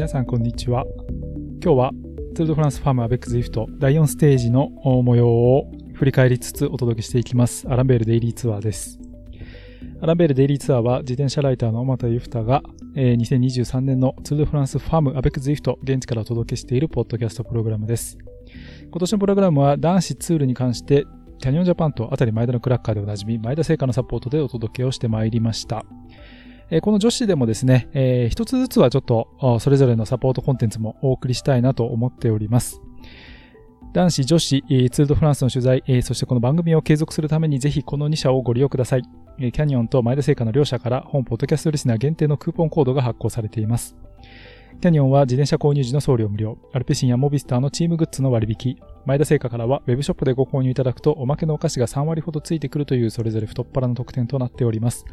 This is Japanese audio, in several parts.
皆さんこんにちは。今日はツールドフランスファムアベックズイフト第4ステージの模様を振り返りつつお届けしていきます。アランベールデイリーツアーです。アランベールデイリーツアーは自転車ライターの小俣ユフタが、え、2023年のツールドフランスファムアベックズイフト現地からお届けしているポッドキャストプログラムです。今年のプログラムは男子ツールに関してキャニオンジャパンとあたり前田のクラッカーでおなじみ前田製菓のサポートでお届けをしてまいりました。えこの女子でもですね、えー、一つずつはちょっとそれぞれのサポートコンテンツもお送りしたいなと思っております。男子、女子、ツールドフランスの取材、そしてこの番組を継続するためにぜひこの2社をご利用ください。キャニオンと前田製菓の両社から本ポッドキャストリスナー限定のクーポンコードが発行されています。キャニオンは自転車購入時の送料無料、アルペシンやモビスターのチームグッズの割引、前田製菓からは Web ショップでご購入いただくとおまけのお菓子が3割ほどついてくるというそれぞれ太っ腹の特典となっております。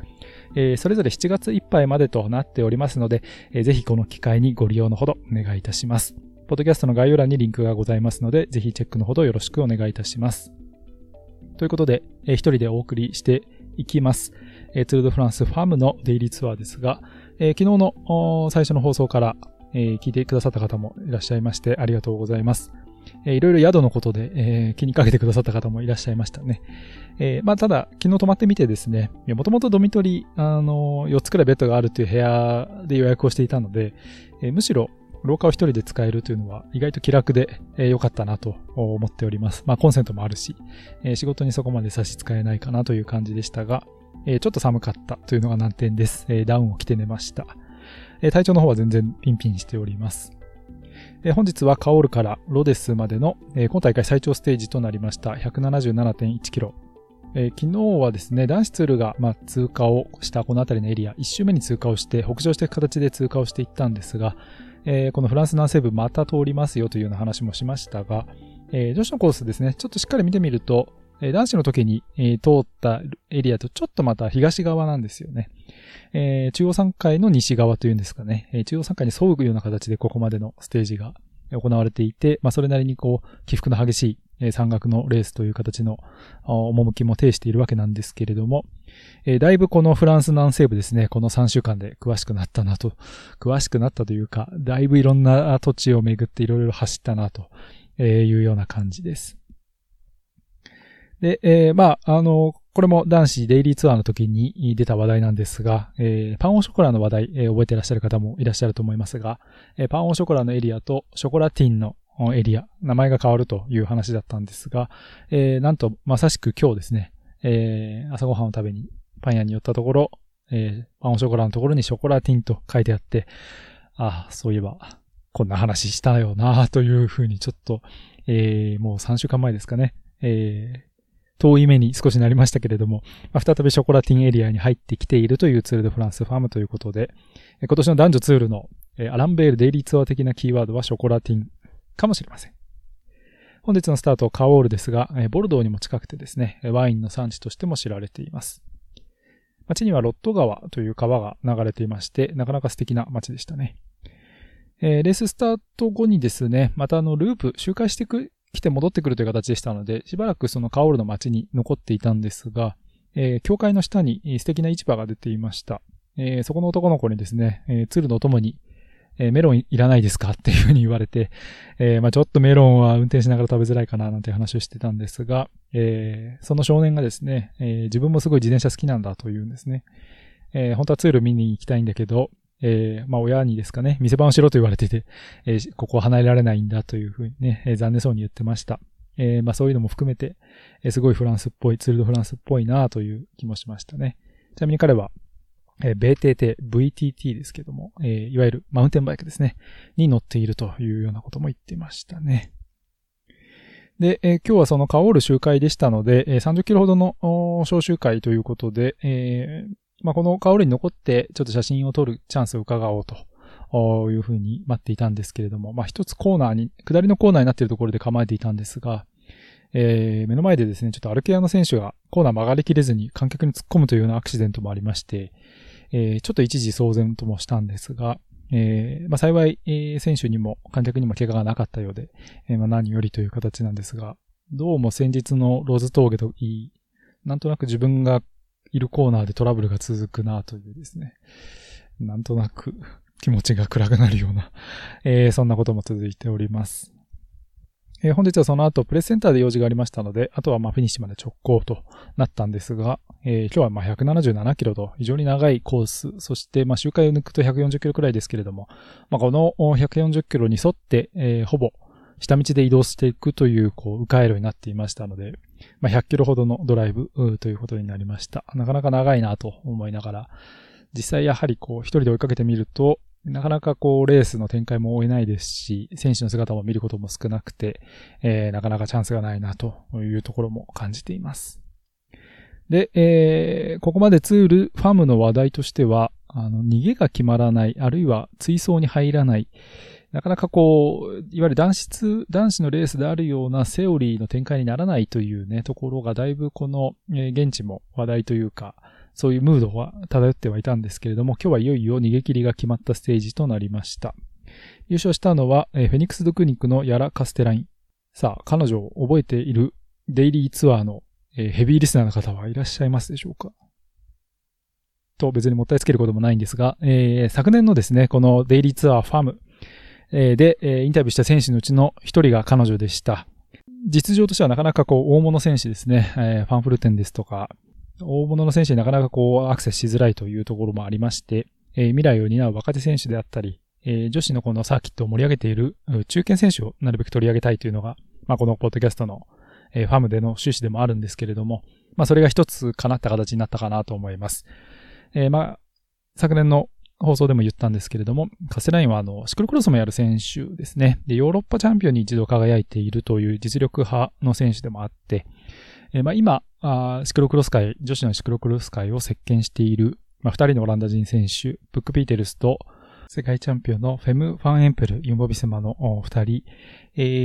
えー、それぞれ7月いっぱいまでとなっておりますので、えー、ぜひこの機会にご利用のほどお願いいたします。ポッドキャストの概要欄にリンクがございますので、ぜひチェックのほどよろしくお願いいたします。ということで、えー、一人でお送りしていきます。えー、ツールドフランスファームのデイリーツアーですが、えー、昨日の最初の放送から、えー、聞いてくださった方もいらっしゃいましてありがとうございます。えー、いろいろ宿のことで、えー、気にかけてくださった方もいらっしゃいましたね。えー、まあ、ただ、昨日泊まってみてですね、もともとドミトリー、あの、4つくらいベッドがあるという部屋で予約をしていたので、え、むしろ、廊下を一人で使えるというのは意外と気楽で良、えー、かったなと思っております。まあコンセントもあるし、え、仕事にそこまで差し支えないかなという感じでしたが、え、ちょっと寒かったというのが難点です。え、ダウンを着て寝ました。え、体調の方は全然ピンピンしております。え、本日はカオルからロデスまでの、え、今大会最長ステージとなりました177.1キロ。え、昨日はですね、男子ツールが、ま、通過をしたこの辺りのエリア、1周目に通過をして、北上していく形で通過をしていったんですが、え、このフランス南西部また通りますよというような話もしましたが、え、女子のコースですね、ちょっとしっかり見てみると、えー、男子の時に、えー、通ったエリアとちょっとまた東側なんですよね。えー、中央山海の西側というんですかね、え、中央山海に沿うような形でここまでのステージが行われていて、まあ、それなりにこう、起伏の激しい、山岳のレースという形の趣も呈しているわけなんですけれども、え、だいぶこのフランス南西部ですね、この3週間で詳しくなったなと、詳しくなったというか、だいぶいろんな土地を巡っていろいろ走ったなというような感じです。で、えー、まあ、あの、これも男子デイリーツアーの時に出た話題なんですが、えー、パンオショコラの話題、えー、覚えてらっしゃる方もいらっしゃると思いますが、えー、パンオショコラのエリアとショコラティンのエリア、名前が変わるという話だったんですが、えー、なんとまさしく今日ですね、えー、朝ごはんを食べにパン屋に寄ったところ、えー、パンオショコラのところにショコラティンと書いてあって、ああ、そういえば、こんな話したよなというふうにちょっと、えー、もう3週間前ですかね、えー、遠い目に少しなりましたけれども、まあ、再びショコラティンエリアに入ってきているというツールドフランスファームということで、今年の男女ツールのアランベールデイリーツアー的なキーワードはショコラティンかもしれません。本日のスタートはカオールですが、ボルドーにも近くてですね、ワインの産地としても知られています。街にはロット川という川が流れていまして、なかなか素敵な街でしたね。えー、レーススタート後にですね、またあのループ周回していく来て戻ってくるという形でしたので、しばらくそのカオールの街に残っていたんですが、えー、教会の下に素敵な市場が出ていました。えー、そこの男の子にですね、えー、ツルのお供に、えー、メロンいらないですかっていうふうに言われて、えー、まあちょっとメロンは運転しながら食べづらいかななんて話をしてたんですが、えー、その少年がですね、えー、自分もすごい自転車好きなんだというんですね。えー、本当はツール見に行きたいんだけど、えー、まあ親にですかね、店番をしろと言われてて、えー、ここは離れられないんだというふうにね、えー、残念そうに言ってました。えー、まあそういうのも含めて、えー、すごいフランスっぽい、ツールドフランスっぽいなという気もしましたね。ちなみに彼は、えー、BTT、VTT ですけども、えー、いわゆるマウンテンバイクですね、に乗っているというようなことも言ってましたね。で、えー、今日はそのカオール集会でしたので、えー、30キロほどの小集会ということで、えー、まあ、このカオルに残ってちょっと写真を撮るチャンスを伺おうというふうに待っていたんですけれども、まあ、一つコーナーに、下りのコーナーになっているところで構えていたんですが、えー、目の前でですね、ちょっとアルケアの選手がコーナー曲がりきれずに観客に突っ込むというようなアクシデントもありまして、えー、ちょっと一時騒然ともしたんですが、えー、まあ、幸い、えー、選手にも観客にも怪我がなかったようで、えー、まあ、何よりという形なんですが、どうも先日のローズ峠といい、なんとなく自分がいるコーナーでトラブルが続くなというですね。なんとなく気持ちが暗くなるような、えー、そんなことも続いております。えー、本日はその後、プレスセンターで用事がありましたので、あとはまフィニッシュまで直行となったんですが、えー、今日はま177キロと非常に長いコース、そしてま周回を抜くと140キロくらいですけれども、まあ、この140キロに沿って、え、ほぼ下道で移動していくという、こう、迂回路になっていましたので、まあ、100キロほどのドライブということになりました。なかなか長いなと思いながら、実際やはりこう、一人で追いかけてみると、なかなかこう、レースの展開も追えないですし、選手の姿も見ることも少なくて、えー、なかなかチャンスがないなというところも感じています。で、えー、ここまでツール、ファームの話題としては、あの、逃げが決まらない、あるいは追走に入らない、なかなかこう、いわゆる男子、男子のレースであるようなセオリーの展開にならないというね、ところがだいぶこの、えー、現地も話題というか、そういうムードは漂ってはいたんですけれども、今日はいよいよ逃げ切りが決まったステージとなりました。優勝したのは、えー、フェニックス・ドクニックのヤラ・カステライン。さあ、彼女を覚えているデイリーツアーの、えー、ヘビーリスナーの方はいらっしゃいますでしょうか？と別にもったいつけることもないんですが、えー、昨年のですね、このデイリーツアーファーム、えー、で、えー、インタビューした選手のうちの一人が彼女でした。実情としてはなかなかこう、大物選手ですね、えー、ファンフルテンですとか、大物の選手になかなかこうアクセスしづらいというところもありまして、えー、未来を担う若手選手であったり、えー、女子のこのサーキットを盛り上げている中堅選手をなるべく取り上げたいというのが、まあ、このポッドキャストの、えー、ファムでの趣旨でもあるんですけれども、まあ、それが一つ叶った形になったかなと思います。えー、まあ、昨年の放送でも言ったんですけれども、カセラインはあの、シクロクロスもやる選手ですね。で、ヨーロッパチャンピオンに一度輝いているという実力派の選手でもあって、えー、まあ今あ、シクロクロス界、女子のシクロクロス界を席巻している、まあ二人のオランダ人選手、ブック・ピーテルスと、世界チャンピオンのフェム・ファン・エンペル、ユンボビセマの二人、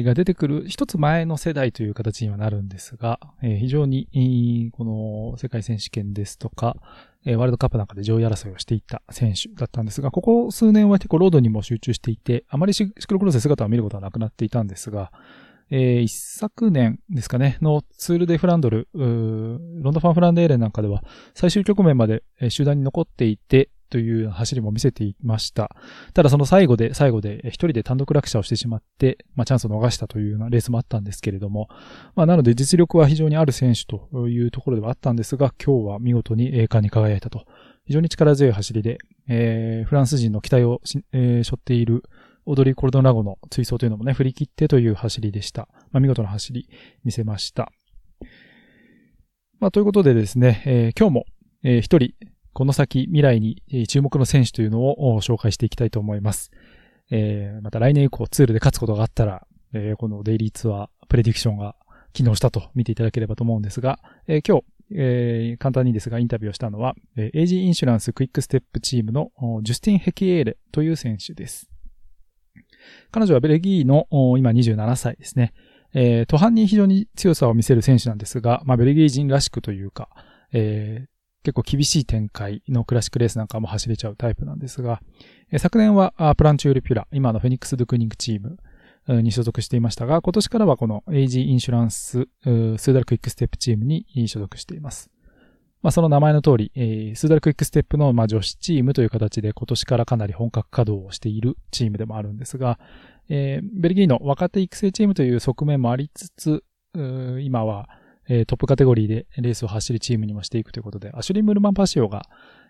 が出てくる一つ前の世代という形にはなるんですが、非常に、この世界選手権ですとか、ワールドカップなんかで上位争いをしていた選手だったんですが、ここ数年は結構ロードにも集中していて、あまりシクロクロスで姿を見ることはなくなっていたんですが、えー、一昨年ですかね、のツール・デ・フランドル、ロンド・ファン・フランデーレンなんかでは、最終局面まで集団に残っていて、という走りも見せていました。ただその最後で、最後で一人で単独落車をしてしまって、まあチャンスを逃したというようなレースもあったんですけれども、まあなので実力は非常にある選手というところではあったんですが、今日は見事に栄冠に輝いたと。非常に力強い走りで、えー、フランス人の期待をえー、背負っているオドリー・コルドンラゴの追走というのもね、振り切ってという走りでした。まあ、見事な走り見せました。まあ、ということでですね、えー、今日も、えー、一人、この先未来に注目の選手というのを紹介していきたいと思います。えー、また来年以降ツールで勝つことがあったら、えー、このデイリーツアープレディクションが機能したと見ていただければと思うんですが、えー、今日、えー、簡単にですがインタビューをしたのは、えー、AG インシュランスクイックステップチームのジュスティン・ヘキエーレという選手です。彼女はベルギーの今27歳ですね。えー、登坂に非常に強さを見せる選手なんですが、まあ、ベルギー人らしくというか、えー、結構厳しい展開のクラシックレースなんかも走れちゃうタイプなんですが、え、昨年はプランチュールピュラ、今のフェニックス・ドゥクニングチームに所属していましたが、今年からはこの AG インシュランス、スーダルクイックステップチームに所属しています。まあ、その名前の通り、え、スーダルクイックステップの、ま、女子チームという形で今年からかなり本格稼働をしているチームでもあるんですが、え、ベルギーの若手育成チームという側面もありつつ、今は、えー、トップカテゴリーでレースを走るチームにもしていくということで、アシュリー・ムルマン・パシオが、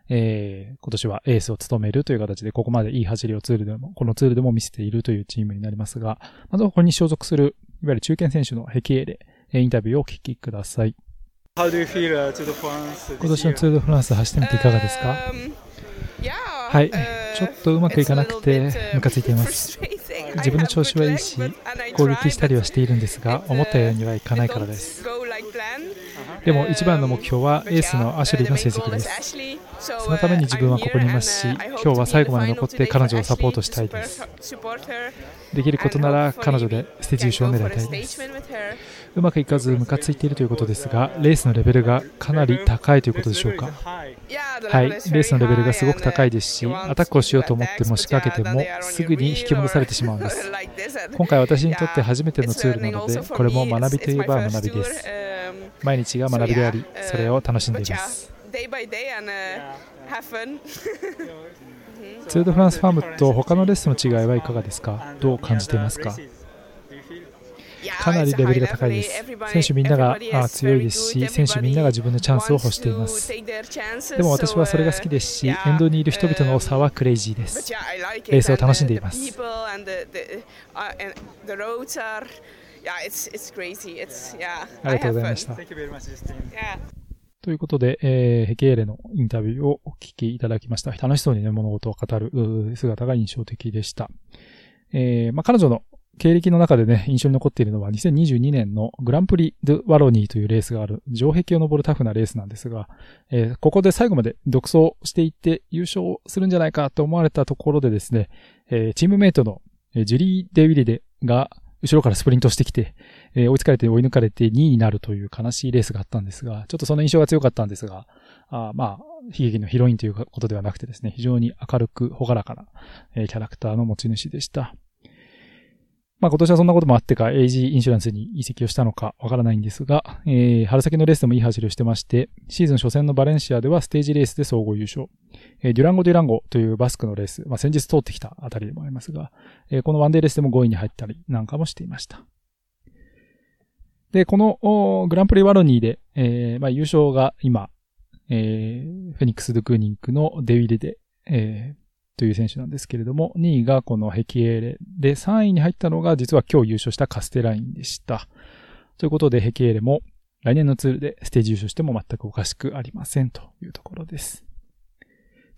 えー、今年はエースを務めるという形で、ここまでいい走りをツールでも、このツールでも見せているというチームになりますが、まずはここに所属する、いわゆる中堅選手のヘキエレ、インタビューをお聞きください。How do you feel, uh, to the France 今年のツール・ド・フランス走ってみていかがですか、um, yeah, はい、ちょっとうまくいかなくてムカついています。自分の調子はいいし、攻撃したりはしているんですが、思ったようにはいかないからです。でも一番の目標はエースのアシュリーの成績です。そのために自分はここにいますし、今日は最後まで残って彼女をサポートしたいです。できることなら彼女でステージ優勝を狙いたいです。うまくいかずムカついているということですが、レースのレベルがかなり高いということでしょうか？はい、レースのレベルがすごく高いですし、アタックをしようと思っても仕掛けてもすぐに引き戻されてしまうんです。今回私にとって初めてのツールなので、これも学びといえば学びです。毎日が学びであり、それを楽しんでいます。ツール・ド・フランスファームと他のレースの違いはいかがですか？どう感じていますか？かなりレベルが高いです。選手みんなが強いですし、選手みんなが自分のチャンスを欲しています。でも私はそれが好きですし、エンドにいる人々の差はクレイジーです。レースを楽しんでいます。ありがとうございました。ということで、えー、ヘケーレのインタビューをお聞きいただきました。楽しそうにね、物事を語る姿が印象的でした。えー、まあ、彼女の経歴の中でね、印象に残っているのは2022年のグランプリ・ドゥ・ワロニーというレースがある城壁を登るタフなレースなんですが、えー、ここで最後まで独走していって優勝するんじゃないかと思われたところでですね、えー、チームメイトのジュリー・デ・ウィリデが後ろからスプリントしてきて、えー、追いつかれて追い抜かれて2位になるという悲しいレースがあったんですが、ちょっとその印象が強かったんですが、あまあ、悲劇のヒロインということではなくてですね、非常に明るく朗らかな、えー、キャラクターの持ち主でした。まあ今年はそんなこともあってか、AG インシュランスに移籍をしたのかわからないんですが、えー、春先のレースでもいい走りをしてまして、シーズン初戦のバレンシアではステージレースで総合優勝。えー、デュランゴ・デュランゴというバスクのレース、まあ先日通ってきたあたりでもありますが、えー、このワンデーレースでも5位に入ったりなんかもしていました。で、このグランプリワロニーで、えー、まあ優勝が今、えー、フェニックス・ドゥ・クーニンクのデウィレで、えー、という選手なんですけれども、2位がこのヘキエーレで、3位に入ったのが実は今日優勝したカステラインでした。ということで、ヘキエーレも来年のツールでステージ優勝しても全くおかしくありませんというところです。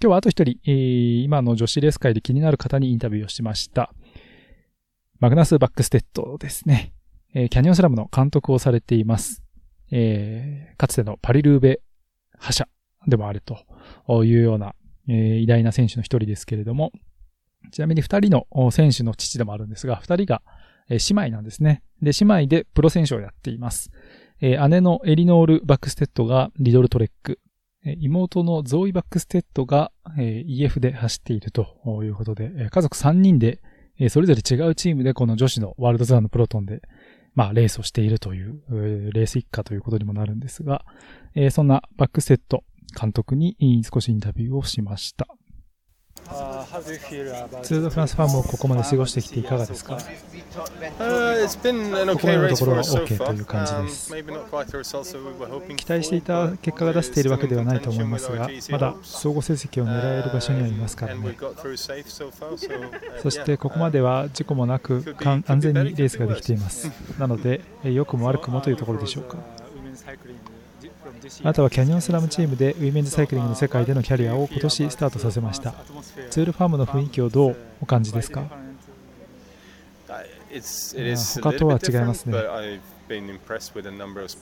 今日はあと一人、えー、今の女子レース界で気になる方にインタビューをしました。マグナス・バックステッドですね。えー、キャニオンスラムの監督をされています。えー、かつてのパリルーベ覇者でもあるというようなえー、偉大な選手の一人ですけれども、ちなみに二人の選手の父でもあるんですが、二人が、姉妹なんですね。で、姉妹でプロ選手をやっています。えー、姉のエリノール・バックステッドがリドルトレック、妹のゾーイ・バックステッドが、EF で走っているということで、家族三人で、それぞれ違うチームでこの女子のワールドツアーのプロトンで、まあ、レースをしているという、レース一家ということにもなるんですが、そんなバックステッド、監督に少しインタビューをしました。ツールドフランスファムもここまで過ごしてきていかがですか、ここまでのところは OK という感じです。期待していた結果が出せているわけではないと思いますが、まだ総合成績を狙える場所にはいますからね。そしてここまでは事故もなく安全にレースができています。なので、良くも悪くもというところでしょうか。あなたはキャニオンスラムチームでウィメンズサイクリングの世界でのキャリアを今年スタートさせましたツールファームの雰囲気をどうお感じですか？他とは違いますね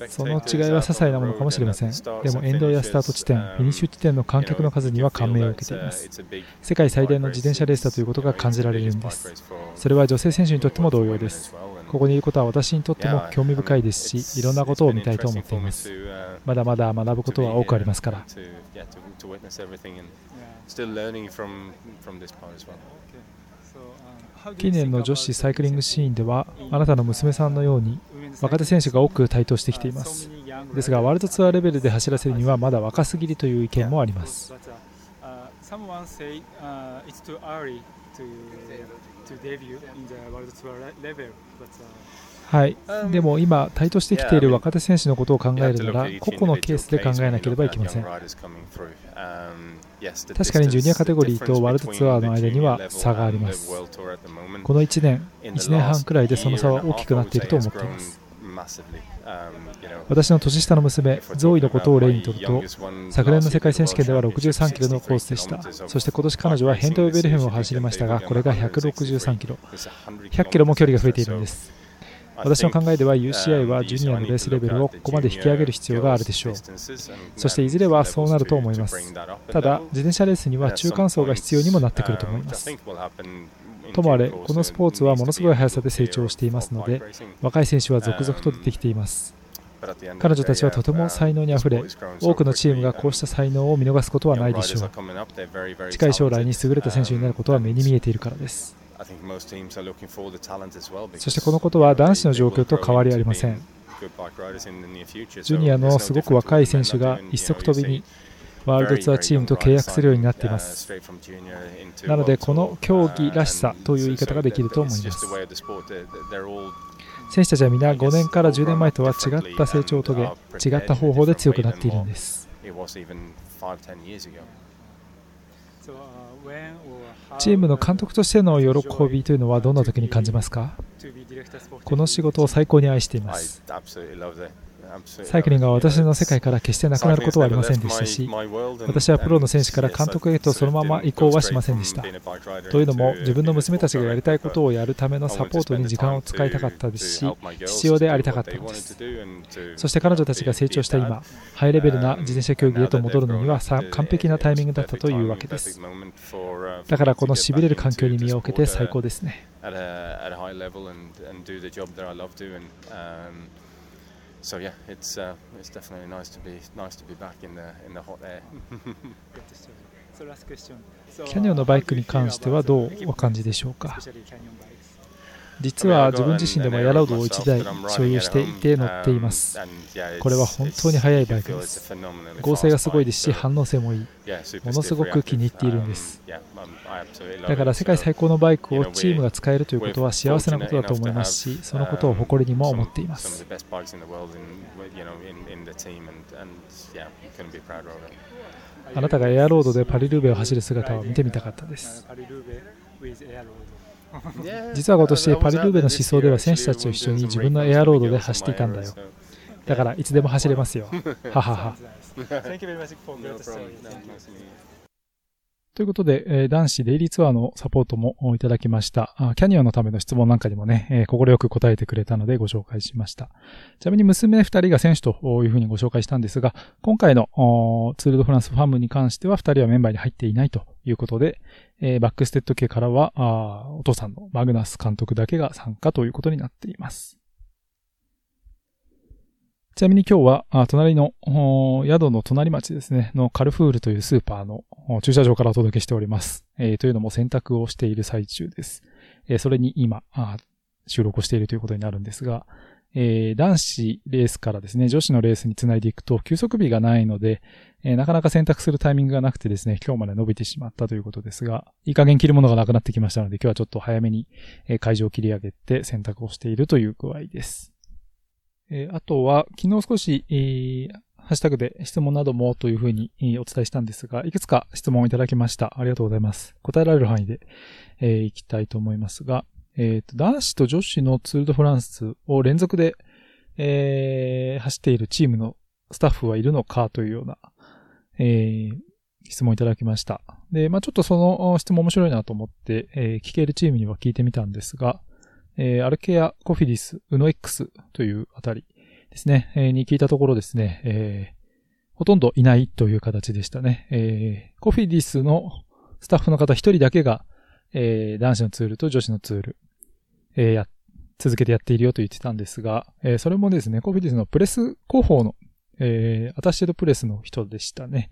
その違いは些細なものかもしれません。でも、沿道やスタート地点、フィニッシュ地点の観客の数には感銘を受けています。世界最大の自転車レースだということが感じられるんです。それは女性選手にとっても同様です。ここにいることは私にとっても興味深いですし、いろんなことを見たいと思っています。まだまだ学ぶことは多くありますから。近年の女子サイクリングシーンでは、あなたの娘さんのように若手選手が多く台頭してきています。ですが、ワールドツアーレベルで走らせるにはまだ若すぎるという意見もあります。はい、でも今、台頭してきている若手選手のことを考えるなら、個々のケースで考えなければいけません。確かにジュニアカテゴリーとワールドツアーの間には差があります。この1年、1年半くらいでその差は大きくなっていると思っています。私の年下の娘、ゾーイのことを例にとると、昨年の世界選手権では63キロのコースでした。そして今年彼女はヘントウェベルヘムを走りましたが、これが163キロ。100キロも距離が増えているんです。私の考えでは UCI はジュニアのレースレベルをここまで引き上げる必要があるでしょう。そしていずれはそうなると思います。ただ、自転車レースには中間層が必要にもなってくると思います。ともあれ、このスポーツはものすごい速さで成長していますので、若い選手は続々と出てきています。彼女たちはとても才能にあふれ、多くのチームがこうした才能を見逃すことはないでしょう。近い将来に優れた選手になることは目に見えているからです。そしてこのことは男子の状況と変わりありません。ジュニアのすごく若い選手が一足飛びにワールドツアーチームと契約するようになっています。なので、この競技らしさという言い方ができると思います。選手たちは皆5年から10年前とは違った成長を遂げ、違った方法で強くなっているんです。チームの監督としての喜びというのはどんな時に感じますか？この仕事を最高に愛しています。サイクリングは私の世界から決してなくなることはありませんでしたし、私はプロの選手から監督へとそのまま移行はしませんでした。というのも、自分の娘たちがやりたいことをやるためのサポートに時間を使いたかったですし、父親でありたかったのです。そして彼女たちが成長した今、ハイレベルな自転車競技へと戻るのには完璧なタイミングだったというわけです。だからこのしびれる環境に身を置けて最高ですね。So yeah, it's uh, it's definitely nice to be nice to be back in the in the hot air. キャニオンのバイクに関してはどうお感じでしょうか実は自分自身でもエアロードを1台所有していて乗っています。これは本当に速いバイクです。合成がすごいですし反応性もいい。ものすごく気に入っているんです。だから世界最高のバイクをチームが使えるということは幸せなことだと思いますし、そのことを誇りにも思っています。あなたがエアロードでパリルーベを走る姿を見てみたかったです。実は今年パリルーベの思想では選手たちと一緒に自分のエアロードで走っていたんだよ。だからいつでも走れますよ。ははは。ということで、えー、男子デイリーツアーのサポートもいただきました。あキャニオンのための質問なんかにもね、えー、快く答えてくれたのでご紹介しました。ちなみに娘二人が選手というふうにご紹介したんですが、今回のツールドフランスファムに関しては二人はメンバーに入っていないということで、えー、バックステッド家からはお父さんのマグナス監督だけが参加ということになっています。ちなみに今日は、隣の、宿の隣町ですね、のカルフールというスーパーの駐車場からお届けしております。えー、というのも選択をしている最中です。えー、それに今収録をしているということになるんですが、えー、男子レースからですね、女子のレースにつないでいくと、休息日がないので、えー、なかなか選択するタイミングがなくてですね、今日まで伸びてしまったということですが、いい加減切るものがなくなってきましたので、今日はちょっと早めに会場を切り上げて選択をしているという具合です。えー、あとは、昨日少し、えー、ハッシュタグで質問などもというふうにお伝えしたんですが、いくつか質問をいただきました。ありがとうございます。答えられる範囲で、えー、いきたいと思いますが、えっ、ー、と、男子と女子のツールドフランスを連続で、えー、走っているチームのスタッフはいるのかというような、えー、質問いただきました。で、まあちょっとその質問面白いなと思って、えー、聞けるチームには聞いてみたんですが、えー、アルケア、コフィディス、ウノ X というあたりですね、えー、に聞いたところですね、えー、ほとんどいないという形でしたね。え、コフィディスのスタッフの方一人だけが、え、男子のツールと女子のツール、え、や、続けてやっているよと言ってたんですが、え、それもですね、コフィディスのプレス広報の、え、アタッシェドプレスの人でしたね。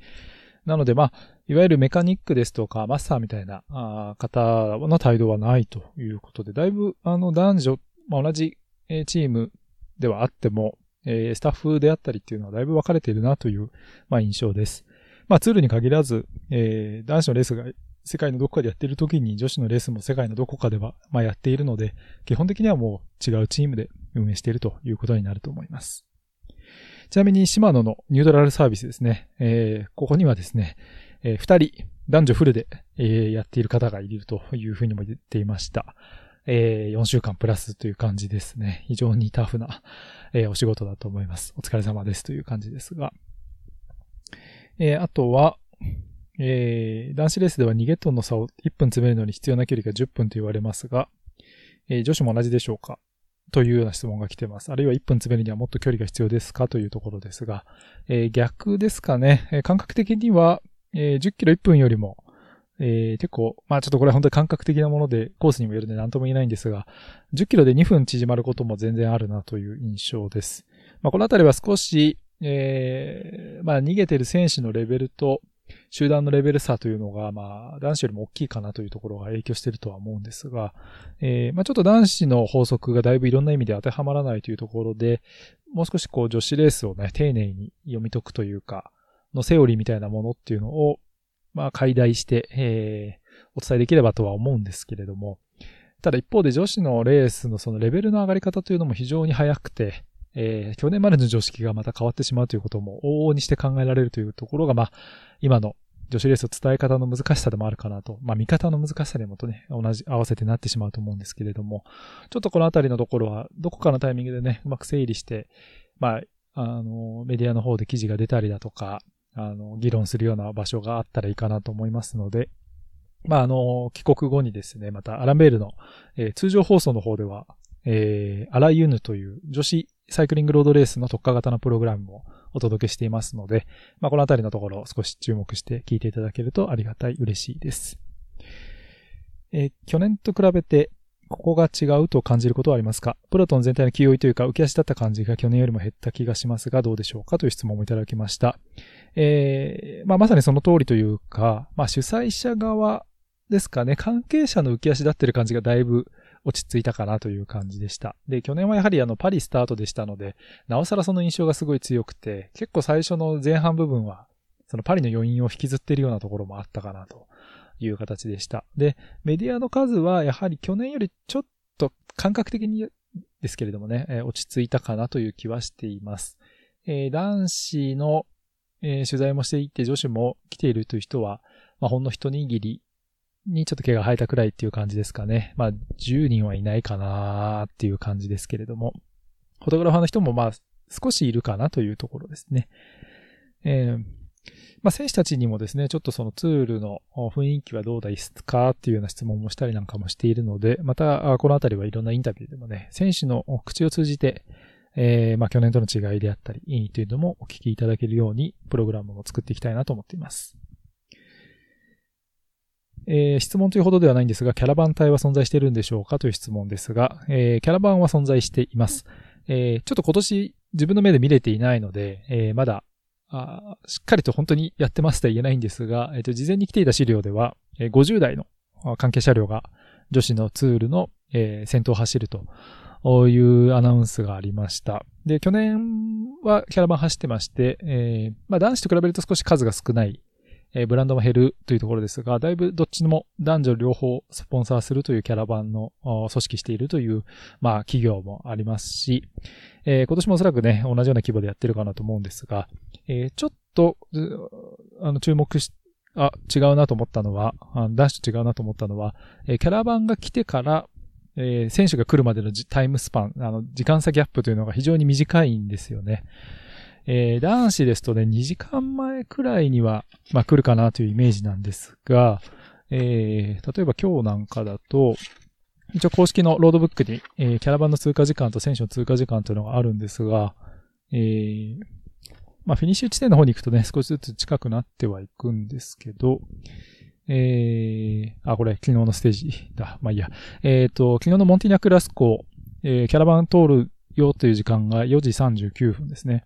なので、まあ、いわゆるメカニックですとか、マスターみたいな方の態度はないということで、だいぶ、あの、男女、まあ、同じチームではあっても、えー、スタッフであったりっていうのはだいぶ分かれているなという、まあ、印象です。まあ、ツールに限らず、えー、男子のレースが世界のどこかでやっている時に女子のレースも世界のどこかでは、まあ、やっているので、基本的にはもう違うチームで運営しているということになると思います。ちなみに、シマノのニュートラルサービスですね。えー、ここにはですね、えー、二人、男女フルで、えー、やっている方がいるというふうにも言っていました。えー、4週間プラスという感じですね。非常にタフな、えー、お仕事だと思います。お疲れ様ですという感じですが。えー、あとは、えー、男子レースでは2ゲットの差を1分詰めるのに必要な距離が10分と言われますが、えー、女子も同じでしょうかというような質問が来てます。あるいは1分詰めるにはもっと距離が必要ですかというところですが、えー、逆ですかね。えー、感覚的には、えー、10キロ1分よりも、えー、結構、まあちょっとこれは本当に感覚的なもので、コースにもよるので何とも言えないんですが、10キロで2分縮まることも全然あるなという印象です。まあこのあたりは少し、えー、まあ逃げてる選手のレベルと、集団のレベル差というのが、まあ、男子よりも大きいかなというところが影響しているとは思うんですが、えー、まあちょっと男子の法則がだいぶいろんな意味で当てはまらないというところで、もう少しこう女子レースをね、丁寧に読み解くというか、のセオリーみたいなものっていうのを、まあ、解題して、えー、お伝えできればとは思うんですけれども、ただ一方で女子のレースのそのレベルの上がり方というのも非常に速くて、えー、去年までの常識がまた変わってしまうということも往々にして考えられるというところが、まあ、今の女子レースの伝え方の難しさでもあるかなと。まあ、見方の難しさでもとね、同じ、合わせてなってしまうと思うんですけれども、ちょっとこのあたりのところは、どこかのタイミングでね、うまく整理して、まあ、あの、メディアの方で記事が出たりだとか、あの、議論するような場所があったらいいかなと思いますので、まあ、あの、帰国後にですね、またアランベールの、えー、通常放送の方では、えー、アラユヌという女子サイクリングロードレースの特化型のプログラムもお届けしていますので、まあ、このあたりのところを少し注目して聞いていただけるとありがたい、嬉しいです。えー、去年と比べて、ここが違うと感じることはありますか？プロトン全体の気負いというか浮き足だった感じが去年よりも減った気がしますがどうでしょうかという質問もいただきました。えー、まあ、まさにその通りというか、まあ、主催者側ですかね、関係者の浮き足立ってる感じがだいぶ落ち着いたかなという感じでした。で、去年はやはりあのパリスタートでしたので、なおさらその印象がすごい強くて、結構最初の前半部分は、そのパリの余韻を引きずっているようなところもあったかなという形でした。で、メディアの数はやはり去年よりちょっと感覚的にですけれどもね、えー、落ち着いたかなという気はしています。えー、男子の、えー、取材もしていて女子も来ているという人は、まあ、ほんの一握りにちょっと毛が生えたくらいっていう感じですかね。まあ、10人はいないかなっていう感じですけれども、フォトグラファーの人もまあ、少しいるかなというところですね。えー、まあ、選手たちにもですね、ちょっとそのツールの雰囲気はどうですかっていうような質問もしたりなんかもしているので、また、このあたりはいろんなインタビューでもね、選手の口を通じて、えー、まあ、去年との違いであったり、いいというのもお聞きいただけるように、プログラムも作っていきたいなと思っています。えー、質問というほどではないんですが、キャラバン隊は存在しているんでしょうかという質問ですが、えー、キャラバンは存在しています。えー、ちょっと今年自分の目で見れていないので、え、まだあ、しっかりと本当にやってますとは言えないんですが、えっ、と、事前に来ていた資料では、え、50代の関係車両が女子のツールの、え、先頭を走るというアナウンスがありました。で、去年はキャラバン走ってまして、え、まあ男子と比べると少し数が少ないえー、ブランドも減るというところですが、だいぶどっちも男女両方スポンサーするというキャラバンの組織しているという、まあ企業もありますし、えー、今年もおそらくね、同じような規模でやってるかなと思うんですが、えー、ちょっと、あの、注目し、あ、違うなと思ったのは、男子と違うなと思ったのは、えー、キャラバンが来てから、えー、選手が来るまでのタイムスパン、あの、時間差ギャップというのが非常に短いんですよね。えー、男子ですとね、2時間前くらいには、まあ、来るかなというイメージなんですが、えー、例えば今日なんかだと、一応公式のロードブックに、えー、キャラバンの通過時間と選手の通過時間というのがあるんですが、えー、まあ、フィニッシュ地点の方に行くとね、少しずつ近くなってはいくんですけど、えー、あ、これ昨日のステージだ。まあいいや。えっ、ー、と、昨日のモンティニャクラスコ、えー、キャラバン通るよという時間が4時39分ですね。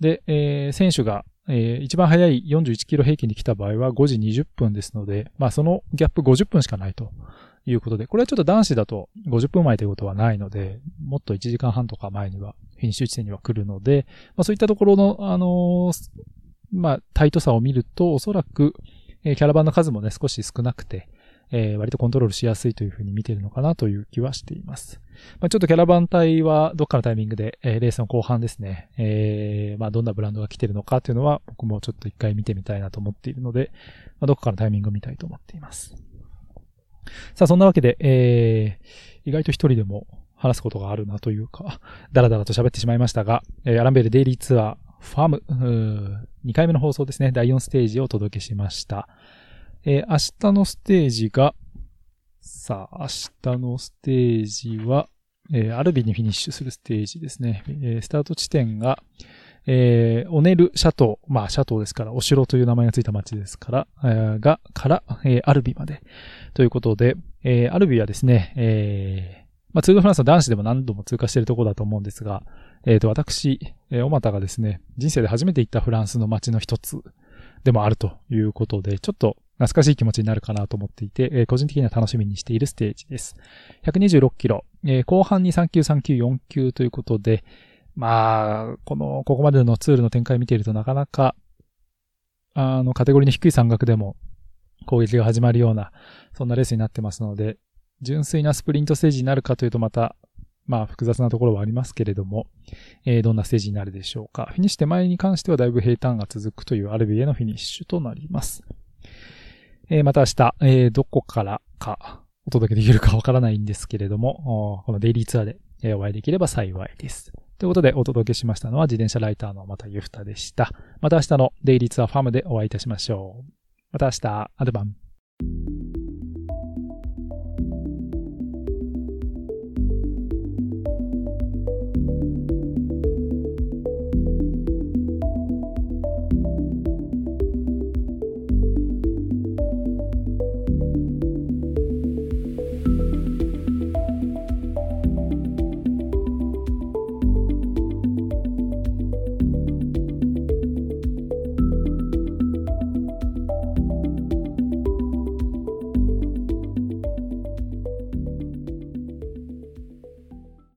で、えー、選手が、えー、一番早い41キロ平均に来た場合は5時20分ですので、まあそのギャップ50分しかないということで、これはちょっと男子だと50分前ということはないので、もっと1時間半とか前には、フィニッシュ地点には来るので、まあそういったところの、あのー、まあタイトさを見ると、おそらく、え、キャラバンの数もね、少し少なくて、えー、割とコントロールしやすいというふうに見てるのかなという気はしています。まあ、ちょっとキャラバン隊はどっかのタイミングで、えー、レースの後半ですね、えー、まあ、どんなブランドが来てるのかというのは僕もちょっと一回見てみたいなと思っているので、まあ、どっかのタイミングを見たいと思っています。さあ、そんなわけで、えー、意外と一人でも話すことがあるなというか、だらだらと喋ってしまいましたが、えー、アランベルデイリーツアー、ファーム、2回目の放送ですね、第4ステージをお届けしました。えー、明日のステージが、さあ、明日のステージは、えー、アルビにフィニッシュするステージですね。えー、スタート地点が、えー、オネルシャトー、まあ、シャトーですから、お城という名前がついた町ですから、えー、が、から、えー、アルビまで。ということで、えー、アルビはですね、えー、まあ、ツードフランスの男子でも何度も通過しているところだと思うんですが、えっ、ー、と、私、えー、おまたがですね、人生で初めて行ったフランスの街の一つでもあるということで、ちょっと懐かしい気持ちになるかなと思っていて、えー、個人的には楽しみにしているステージです。126キロ、えー、後半に3級、3級、4級ということで、まあ、この、ここまでのツールの展開見ているとなかなか、あの、カテゴリーの低い山岳でも攻撃が始まるような、そんなレースになってますので、純粋なスプリントステージになるかというとまた、まあ複雑なところはありますけれども、えー、どんなステージになるでしょうか。フィニッシュ手前に関してはだいぶ平坦が続くというアルビエのフィニッシュとなります。えー、また明日、えー、どこからかお届けできるかわからないんですけれども、このデイリーツアーでお会いできれば幸いです。ということでお届けしましたのは自転車ライターのまたゆふたでした。また明日のデイリーツアーファームでお会いいたしましょう。また明日、アドバン。